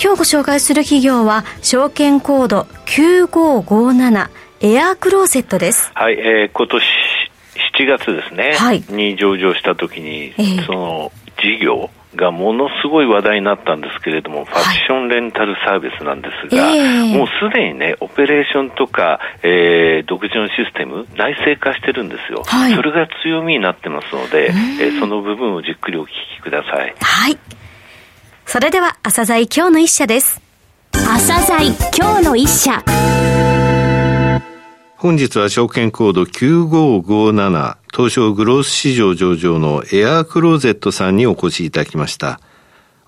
今日ご紹介する企業は証券コード9557エアークローゼットです。はい、えー、今年7月ですね、はい、に上場した時に、えー、その事業がものすごい話題になったんですけれども、ファッションレンタルサービスなんですが、はいえ。ー、もうすでにね、オペレーションとか、えー、独自のシステム、内製化してるんですよ。はい、それが強みになってますので、えー、その部分をじっくりお聞きください。はい。それでは、朝鮮今日の一社です。朝鮮今日の一社。本日は証券コード9557東証グロース市場上場のエアークローゼットさんにお越しいただきました。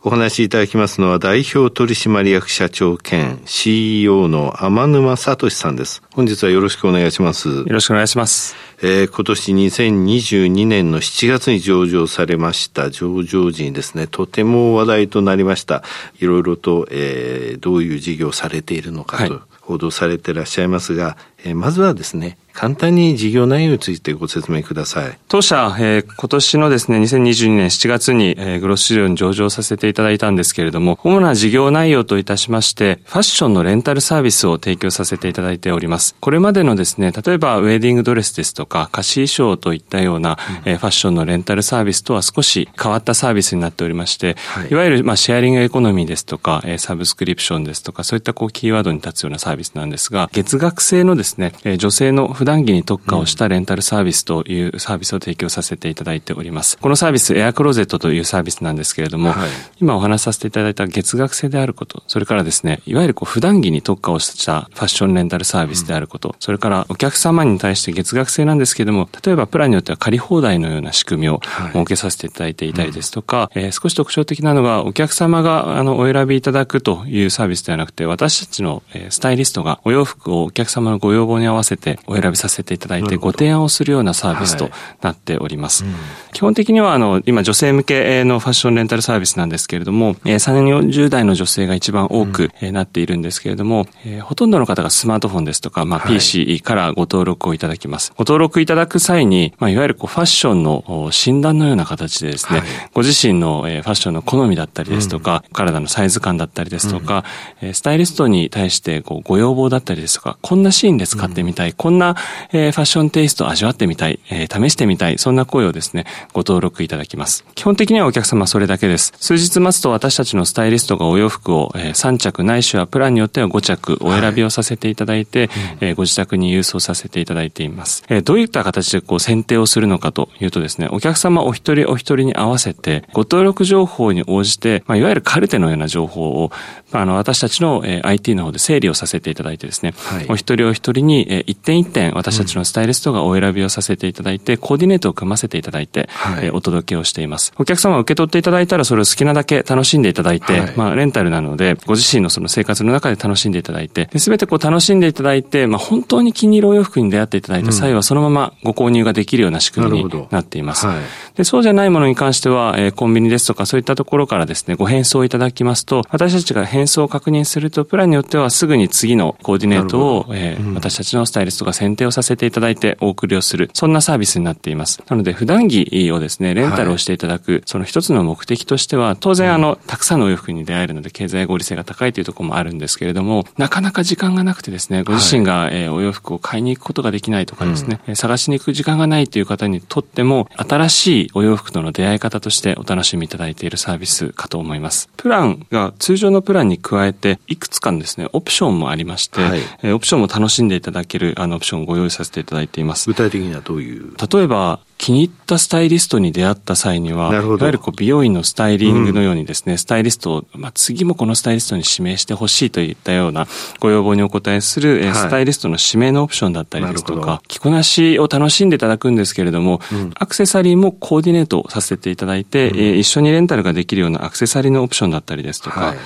お話しいただきますのは代表取締役社長兼 CEO の天沼聡さんです。本日はよろしくお願いします。よろしくお願いします。えー、今年2022年の7月に上場されました上場時にですね、とても話題となりました。いろいろと、えー、どういう事業をされているのかと報道されていらっしゃいますが、えー、まずはですね、簡単に事業内容についてご説明ください。当社、えー、今年のですね、2022年7月に、えー、グロス市場に上場させていただいたんですけれども、主な事業内容といたしまして、ファッションのレンタルサービスを提供させていただいております。これまでのですね、例えばウェディングドレスですとか、貸し衣装といったような、うん、えー、ファッションのレンタルサービスとは少し変わったサービスになっておりまして、はい、いわゆる、まあ、シェアリングエコノミーですとか、えー、サブスクリプションですとか、そういったこうキーワードに立つようなサービスなんですが、月額制のですね、えー、女性の普段着に特化をしたレンタルサービスというサービスを提供させていただいております。このサービス、エアクローゼットというサービスなんですけれども、はい、今お話しさせていただいた月額制であること、それからですね、いわゆるこう普段着に特化をしたファッションレンタルサービスであること、うん、それからお客様に対して月額制なんですけれども、例えばプランによっては借り放題のような仕組みを設けさせていただいていたりですとか、はいうん、えー、少し特徴的なのが、お客様があのお選びいただくというサービスではなくて、私たちのスタイリストがお洋服をお客様のご要望に合わせてお選びさせていただいて、ご提案をするようなサービスとなっております。はいうん、基本的には、あの、今女性向けのファッションレンタルサービスなんですけれども、えー、3、40代の女性が一番多く、えなっているんですけれども、えー、ほとんどの方がスマートフォンですとか、まあ、PC からご登録をいただきます。ご登録いただく際に、まあ、いわゆるこうファッションの診断のような形でですね、はい、ご自身の、えー、ファッションの好みだったりですとか、うん、体のサイズ感だったりですとか、うん、スタイリストに対してこうご要望だったりですとか、こんなシーンで使ってみたい、うん、こんな、えー、ファッションテイストを味わってみたい、えー、試してみたい、そんな声をですね、ご登録いただきます。基本的にはお客様それだけです。数日待つと私たちのスタイリストがお洋服を、えー、3着ないしはプランによっては5着お選びをさせていただいて、はい、えー、ご自宅に郵送させていただいています。えー、どういった形でこう選定をするのかというとですね、お客様お一人お一人に合わせて、ご登録情報に応じて、まあ、いわゆるカルテのような情報を、まあ、あの、私たちの、えー、IT の方で整理をさせていただいてですね、はい、お一人お一人に、えー、一点一点私たちのスタイリストがお選びをさせていただいて、コーディネートを組ませていただいて、お届けをしています。お客様受け取っていただいたらそれを好きなだけ楽しんでいただいて、はい、まあ、レンタルなので、ご自身のその生活の中で楽しんでいただいて、すべてこう楽しんでいただいて、まあ、本当に気に入るお洋服に出会っていただいた際は、そのままご購入ができるような仕組みになっています。はい、でそうじゃないものに関しては、えー、コンビニですとかそういったところからですね、ご返送いただきますと、私たちが返送を確認すると、プランによってはすぐに次のコーディネートを、えー、うん、私たちのスタイリストが選定をさせていただいてお送りをする、そんなサービスになっています。なので、普段着をですね、レンタルをしていただく、はい、その一つの目的としては、当然あの、たくさんのお洋服に出会えるので、経済合理性が高いというところもあるんですけれども、なかなか時間がなくてですね、ご自身が、えー、お洋服を買いに行くことができないとかですね、うん、探しに行く時間がないという方にとっても、新しいお洋服との出会い方としてお楽しみいただいているサービスかと思います。プランが通常のプランに加えて、いくつかのですね、オプションもありまして、はい、えー、オプションも楽しんでいただけるあのオプションをご用意させていただいています。具体的にはどういう？例えば、気に入ったスタイリストに出会った際には、いわゆるこう美容院のスタイリングのようにですね、うん、スタイリストを、まあ、次もこのスタイリストに指名してほしいといったようなご要望にお答えする、はい、スタイリストの指名のオプションだったりですとか、着こなしを楽しんでいただくんですけれども、うん、アクセサリーもコーディネートさせていただいて、うん、一緒にレンタルができるようなアクセサリーのオプションだったりですとか、はい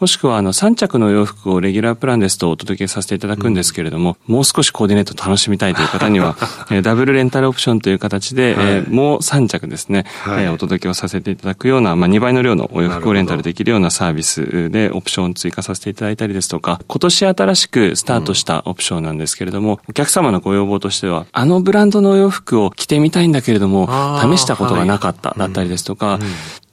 もしくはあの3着の洋服をレギュラープランですとお届けさせていただくんですけれども、うん、もう少しコーディネート楽しみたいという方には、えー、ダブルレンタルオプションという形で、はい、えー、もう3着ですね、はい、えー、お届けをさせていただくような、まあ、2倍の量のお洋服をレンタルできるようなサービスでオプションを追加させていただいたりですとか、今年新しくスタートしたオプションなんですけれども、うん、お客様のご要望としては、あのブランドのお洋服を着てみたいんだけれども、試したことがなかっただったりですとか、はいうん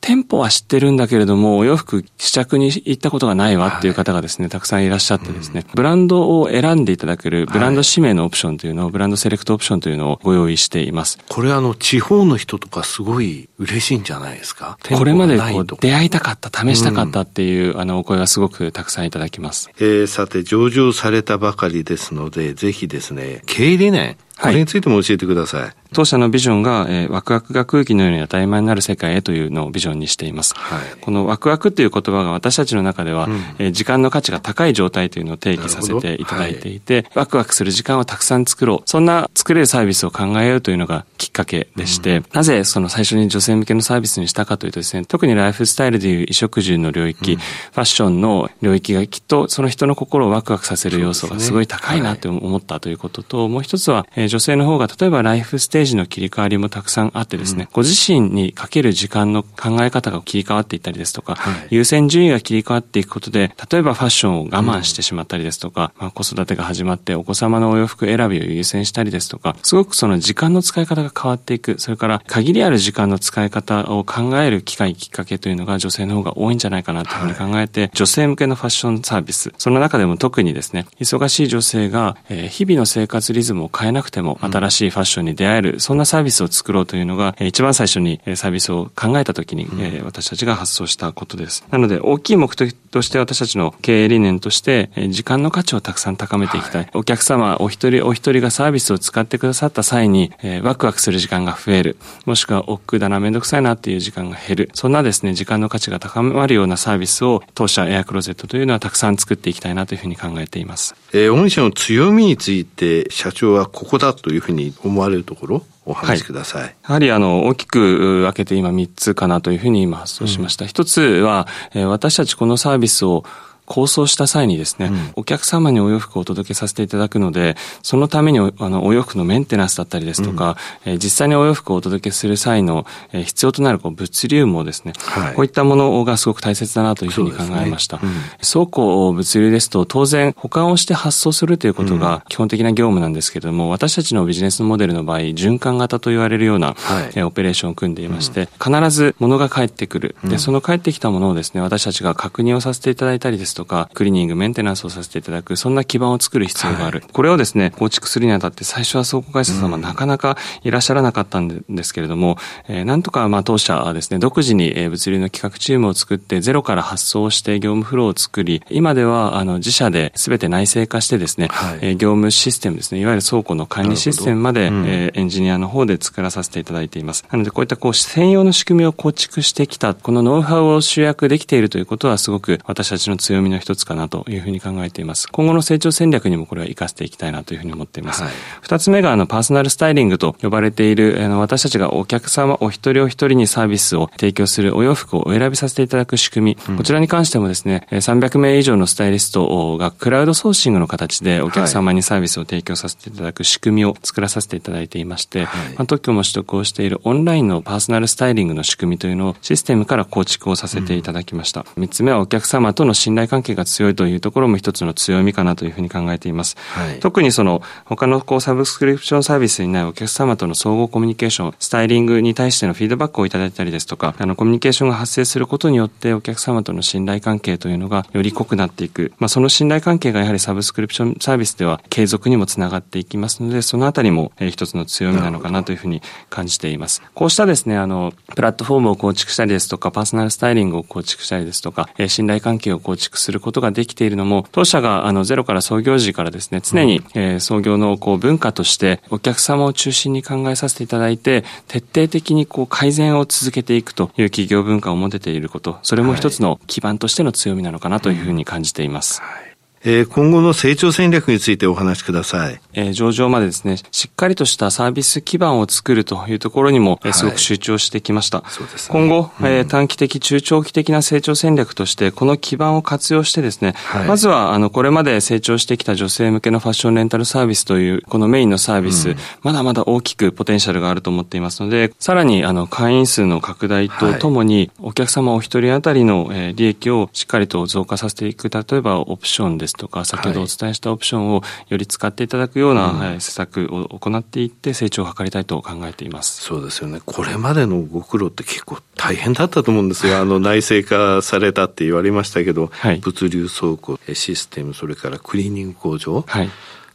店舗は知ってるんだけれども、お洋服試着に行ったことがないわっていう方がですね、たくさんいらっしゃってですね、ブランドを選んでいただけるブランド指名のオプションというのを、ブランドセレクトオプションというのをご用意しています。これあの、地方の人とかすごい嬉しいんじゃないですか？これまでこう出会いたかった、試したかったっていう、うん、あの、お声がすごくたくさんいただきます。えー、さて、上場されたばかりですので、ぜひですね、経営理念、これについても教えてください。当社のビジョンが、えー、ワクワクが空気のように当たり前になる世界へというのをビジョンにしています。はい、このワクワクという言葉が私たちの中では、うん、えー、時間の価値が高い状態というのを定義させていただいていて、はい、ワクワクする時間をたくさん作ろう。そんな作れるサービスを考えようというのがきっかけでして、うん、なぜその最初に女性向けのサービスにしたかというとですね、特にライフスタイルでいう衣食住の領域、うん、ファッションの領域がきっとその人の心をワクワクさせる要素がすごい高いなと思ったということと、ねはい、もう一つは、えー、女性の方が例えばライフステージの切り替わりもたくさんあってですね、うん、ご自身にかける時間の考え方が切り替わっていったりですとか、はい、優先順位が切り替わっていくことで、例えばファッションを我慢してしまったりですとか、うん、まあ、子育てが始まってお子様のお洋服選びを優先したりですとか、すごくその時間の使い方が変わっていく、それから限りある時間の使い方を考える機会、きっかけというのが女性の方が多いんじゃないかなというふうに考えて、はい、女性向けのファッションサービス、その中でも特にですね、忙しい女性が、えー、日々の生活リズムを変えなくても新しいファッションに出会える、そんなサービスを作ろうというのが、一番最初にサービスを考えたときに、うん、私たちが発想したことです。なので、大きい目的として私たちの経営理念として、時間の価値をたくさん高めていきたい。はい、お客様、お一人お一人がサービスを使ってくださった際に、えー、ワクワクする時間が増える。もしくは、億劫だな、めんどくさいなっていう時間が減る。そんなですね、時間の価値が高まるようなサービスを、当社エアクローゼットというのはたくさん作っていきたいなというふうに考えています。えー、御社の強みについて、社長はここだというふうに思われるところ？お話しください。はい、やはりあの、大きく分けて今3つかなというふうに今発想しました。一、うん、つは、えー、私たちこのサービスを構想した際にですね、うん、お客様にお洋服をお届けさせていただくので、そのためにあのお洋服のメンテナンスだったりですとか、うん、えー、実際にお洋服をお届けする際の、えー、必要となるこう物流もですね、はい、こういったものがすごく大切だなというふうに考えました。ねうん、倉庫物流ですと当然保管をして発送するということが基本的な業務なんですけれども、私たちのビジネスモデルの場合、循環型と言われるような、はい、えー、オペレーションを組んでいまして、必ず物が返ってくる。で、その返ってきたものをですね、私たちが確認をさせていただいたりですとか、クリーニング、メンテナンスをさせていただく、そんな基盤を作る必要がある。はい、これをですね、構築するにあたって最初は倉庫会社様なかなかいらっしゃらなかったんですけれども、えー、なんとかまあ当社はですね、独自に物流の企画チームを作ってゼロから発送して業務フローを作り、今ではあの自社で全て内製化してですね、はい、えー、業務システムですね、いわゆる倉庫の管理システムまで、うん、えー、エンジニアの方で作らさせていただいています。なのでこういったこう専用の仕組みを構築してきた、このノウハウを集約できているということはすごく私たちの強みの一つかなというふうに考えています。今後の成長戦略にもこれは活かしていきたいなというふうに思っています。二、はい、つ目があのパーソナルスタイリングと呼ばれているあの私たちがお客様お一人お一人にサービスを提供するお洋服をお選びさせていただく仕組み、うん、こちらに関してもですね、300名以上のスタイリストがクラウドソーシングの形でお客様にサービスを提供させていただく仕組みを作らさせていただいていまして、はい、まあ、特許も取得をしているオンラインのパーソナルスタイリングの仕組みというのをシステムから構築をさせていただきました。三、うん、つ目はお客様との信頼関係が強いというところも一つの強みかなというふうに考えています。はい、特にその他のこうサブスクリプションサービスにないお客様との総合コミュニケーション、スタイリングに対してのフィードバックをいただいたりですとか、あのコミュニケーションが発生することによってお客様との信頼関係というのがより濃くなっていく。まあその信頼関係がやはりサブスクリプションサービスでは継続にもつながっていきますので、そのあたりも、え一つの強みなのかなというふうに感じています。こうしたですね、あの、プラットフォームを構築したりですとか、パーソナルスタイリングを構築したりですとか、え信頼関係を構築することができているのも、当社があのゼロから創業時からですね、常に、えー、創業のこう文化としてお客様を中心に考えさせていただいて、徹底的にこう改善を続けていくという企業文化を持てていること、それも一つの基盤としての強みなのかなというふうに感じています。はいえー、今後の成長戦略についてお話しください。えー、上場までですね、しっかりとしたサービス基盤を作るというところにも、はい、すごく集中してきました。そうですね、今後、うん、えー、短期的、中長期的な成長戦略として、この基盤を活用してですね、はい、まずは、あの、これまで成長してきた女性向けのファッションレンタルサービスという、このメインのサービス、うん、まだまだ大きくポテンシャルがあると思っていますので、さらに、あの、会員数の拡大とともに、お客様お一人当たりの、えー、利益をしっかりと増加させていく、例えばオプションですとか、先ほどお伝えしたオプションをより使っていただくような、はい、施策を行っていって成長を図りたいと考えています。そうですよね。これまでのご苦労って結構大変だったと思うんですよ。あの内製化されたって言われましたけど、はい、物流倉庫、システム、それからクリーニング工場、はい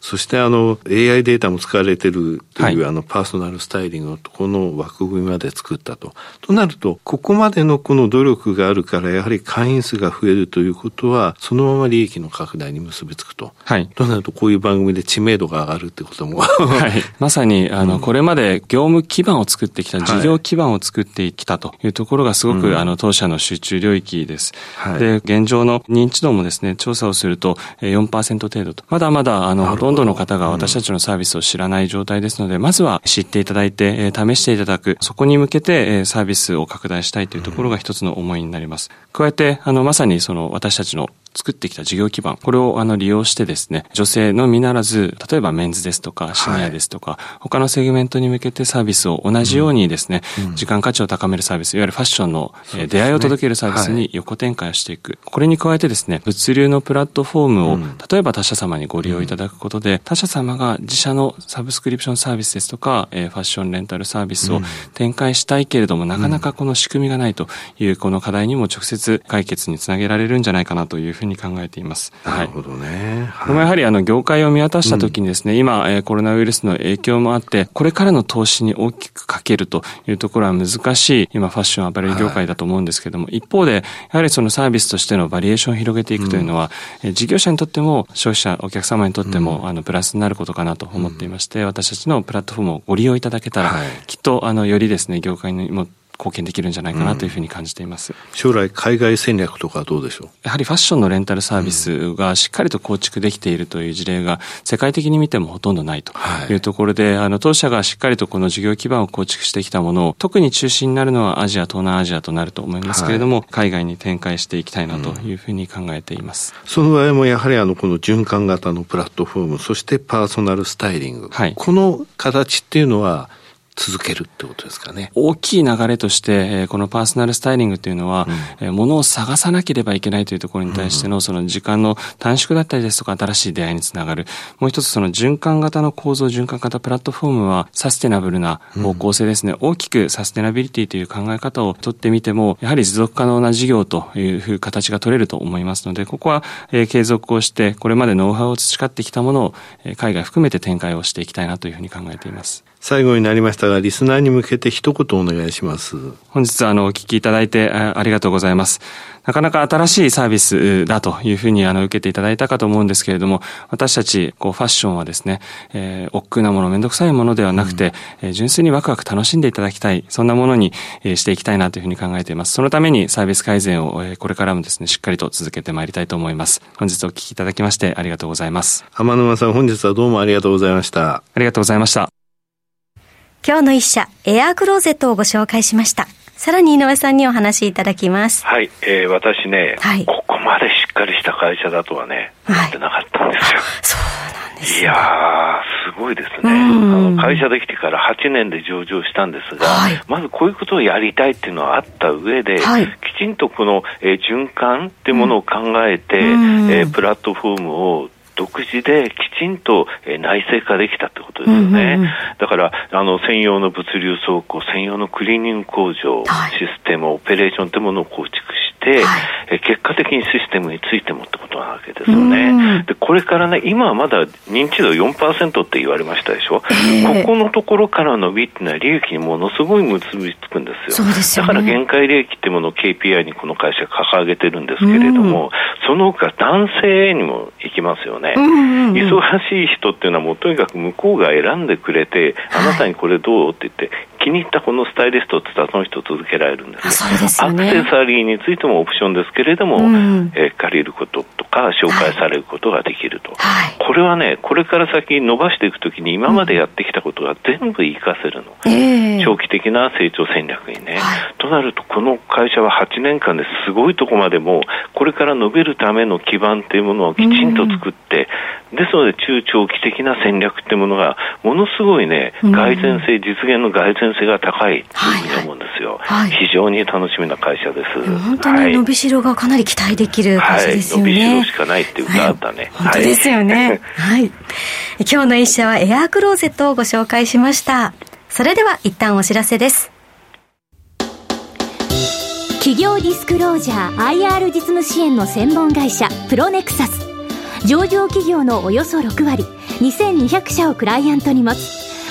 そしてあの AI データも使われてるという、あのパーソナルスタイリングのこの枠組みまで作ったと。となると、ここまでのこの努力があるから、やはり会員数が増えるということは、そのまま利益の拡大に結びつくと。はい。となると、こういう番組で知名度が上がるってことも。はい。まさに、あの、これまで業務基盤を作ってきた、事業基盤を作ってきたというところがすごく、あの、当社の集中領域です。はい。で、現状の認知度もですね、調査をすると4%程度と。まだまだ、あの、ほとんどの方が私たちのサービスを知らない状態ですので、まずは知っていただいて、試していただく、そこに向けてサービスを拡大したいというところが一つの思いになります。加えて、あの、まさにその私たちの作ってきた事業基盤、これをあの利用してですね、女性のみならず、例えばメンズですとか、シニアですとか、はい、他のセグメントに向けてサービスを同じようにですね、うん、時間価値を高めるサービス、いわゆるファッションの、ね、出会いを届けるサービスに横展開をしていく。はい、これに加えてですね、物流のプラットフォームを、例えば他社様にご利用いただくことで、他社様が自社のサブスクリプションサービスですとか、えー、ファッションレンタルサービスを展開したいけれども、なかなかこの仕組みがないというこの課題にも直接解決につなげられるんじゃないかなというふうに考えています。。なるほどね。はい、もやはりあの業界を見渡したときにですね、うん、今、えー、コロナウイルスの影響もあって、これからの投資に大きくかけるというところは難しい、今ファッションアパレル業界だと思うんですけども、はい、一方で、やはりそのサービスとしてのバリエーションを広げていくというのは、うん、事業者にとっても、消費者、お客様にとっても、うん、あの、プラスになることかなと思っていまして、私たちのプラットフォームをご利用いただけたら、はい、きっと、あの、よりですね、業界にも貢献できるんじゃないかなというふうに感じています、うん、将来海外戦略とかどうでしょう？やはりファッションのレンタルサービスがしっかりと構築できているという事例が世界的に見てもほとんどないとい。うところで、はい、あの当社がしっかりとこの事業基盤を構築してきたものを特に中心になるのはアジア東南アジアとなると思いますけれども、はい、海外に展開していきたいなというふうに考えています、うん、その場合もやはりあのこの循環型のプラットフォームそしてパーソナルスタイリング、はい、この形っていうのは続けるってことですかね。大きい流れとして、このパーソナルスタイリングというのは、うん、物を探さなければいけないというところに対しての、その時間の短縮だったりですとか、新しい出会いにつながる。もう一つ、その循環型の構造、循環型プラットフォームは、サステナブルな方向性ですね。うん、大きくサステナビリティという考え方をとってみても、やはり持続可能な事業という形が取れると思いますので、ここは、え継続をして、これまでノウハウを培ってきたものを、海外含めて展開をしていきたいなというふうに考えています。最後になりましたが、リスナーに向けて一言お願いします。本日あの、お聞きいただいてありがとうございます。なかなか新しいサービスだというふうにあの、受けていただいたかと思うんですけれども、私たち、こう、ファッションはですね、えー、億劫なもの、めんどくさいものではなくて、うん、えー、純粋にワクワク楽しんでいただきたい、そんなものに、えー、していきたいなというふうに考えています。そのためにサービス改善を、えー、これからもですね、しっかりと続けてまいりたいと思います。本日お聞きいただきましてありがとうございます。浜沼さん、本日はどうもありがとうございました。ありがとうございました。今日の一社、エアークローゼットをご紹介しました。さらに井上さんにお話しいただきます。はい、えー、私ね、はい、ここまでしっかりした会社だとはね、思ってなかったんですよ。そうなんです、ね、いやー、すごいですね。あの会社できてから8年で上場したんですが、はい、まずこういうことをやりたいっていうのはあった上で、はい、きちんとこの、えー、循環っていうものを考えて、うん、えー、プラットフォームを独自できちんと内製化できたってことですよね。うんうん、だから、あの、専用の物流倉庫、専用のクリーニング工場、はい、システム、オペレーションというものを構築はい、結果的にシステムについてもってことなわけですよね。で、これからね、今はまだ認知度4%って言われましたでしょ？えー、ここのところから伸びっていうのは利益にものすごい結びつくんですよ。すよね、だから限界利益っていうものを KPI にこの会社掲げてるんですけれども、その他男性にも行きますよね。忙しい人っていうのはもうとにかく向こうが選んでくれて、あなたにこれどう？って言って、気に入ったこのスタイリストって言ったらその人続けられるんですそうですね、アクセサリーについてもオプションですけれども、うん、えー、借りることとか紹介されることができると、はい、これはねこれから先伸ばしていくときに今までやってきたことが全部活かせるの、うん、長期的な成長戦略にね、はい、となるとこの会社は8年間ですごいとこまでもこれから伸びるための基盤っていうものをきちんと作って、うん、ですので中長期的な戦略っていうものがものすごいね蓋然性、実現の蓋然性が高いというふうに思うんですよ、はい。はい、非常に楽しみな会社です。本当に伸びしろがかなり期待できる会社ですよね、はい、伸びしろしかないっていうかあったね、本当ですよね。はい。今日の一社はエアークローゼットをご紹介しました。それでは一旦お知らせです。企業ディスクロージャー IR 実務支援の専門会社プロネクサス。上場企業のおよそ6割。2200社をクライアントに持つ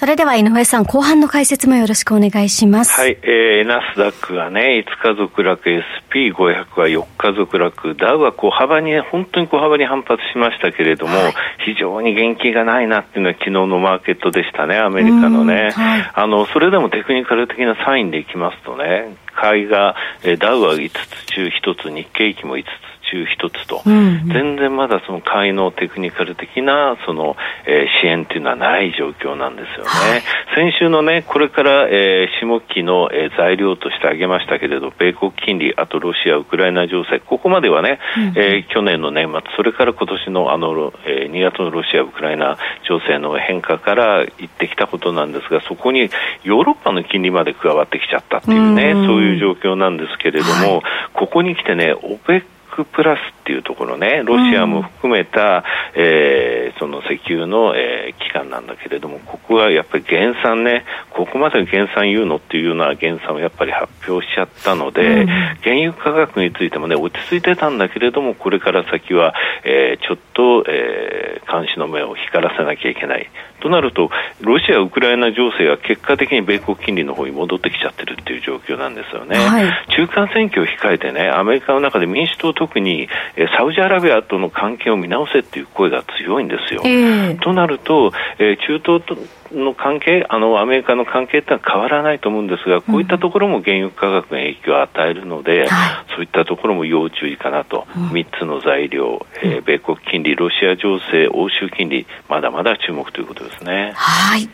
それでは井上さん、後半の解説もよろしくお願いします。はい、えー、ナスダックがね、5日続落、SP500 は4日続落、ダウは小幅に、本当に小幅に反発しましたけれども、はい、非常に元気がないなっていうのは昨日のマーケットでしたね、アメリカのね。はい、あの、それでもテクニカル的なサインでいきますとね、買いが、えー、ダウは5つ中1つ、日経期も5つ中一つと、うんうん、全然まだその買いのテクニカル的なその、えー、支援っていうのはない状況なんですよね。はい、先週のね、これから、えー、下期の、えー、材料として挙げましたけれど、米国金利、あとロシア、ウクライナ情勢、ここまではね、うん、えー、去年の年末、それから今年のあの、えー、2月のロシア、ウクライナ情勢の変化から言ってきたことなんですが、そこにヨーロッパの金利まで加わってきちゃったっていうね、うそういう状況なんですけれども、はい、ここに来てね、オペックプラスっていうところね、ロシアも含めた、うん、えー、その石油の、えー、機関なんだけれども、ここはやっぱり減産ね、ここまで減産言うのっていうような減産をやっぱり発表しちゃったので、うん、原油価格についてもね、落ち着いてたんだけれども、これから先は、えー、ちょっと、えー、監視の目を光らせなきゃいけない。となると、ロシア・ウクライナ情勢が結果的に米国金利の方に戻ってきちゃってるっていう状況なんですよね。はい、中間選挙を控えてね、アメリカの中で民主党特にサウジアラビアとの関係を見直せっていう声が強いんですよ。えー、となると、えー、中東との関係、あのアメリカの関係ってのは変わらないと思うんですが、こういったところも原油価格に影響を与えるので、うん、そういったところも要注意かなと、うん、3つの材料、えー、米国金利、ロシア情勢、欧州金利、まだまだ注目ということですね。はい。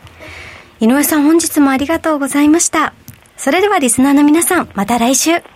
井上さん、本日もありがとうございました。それではリスナーの皆さん、また来週。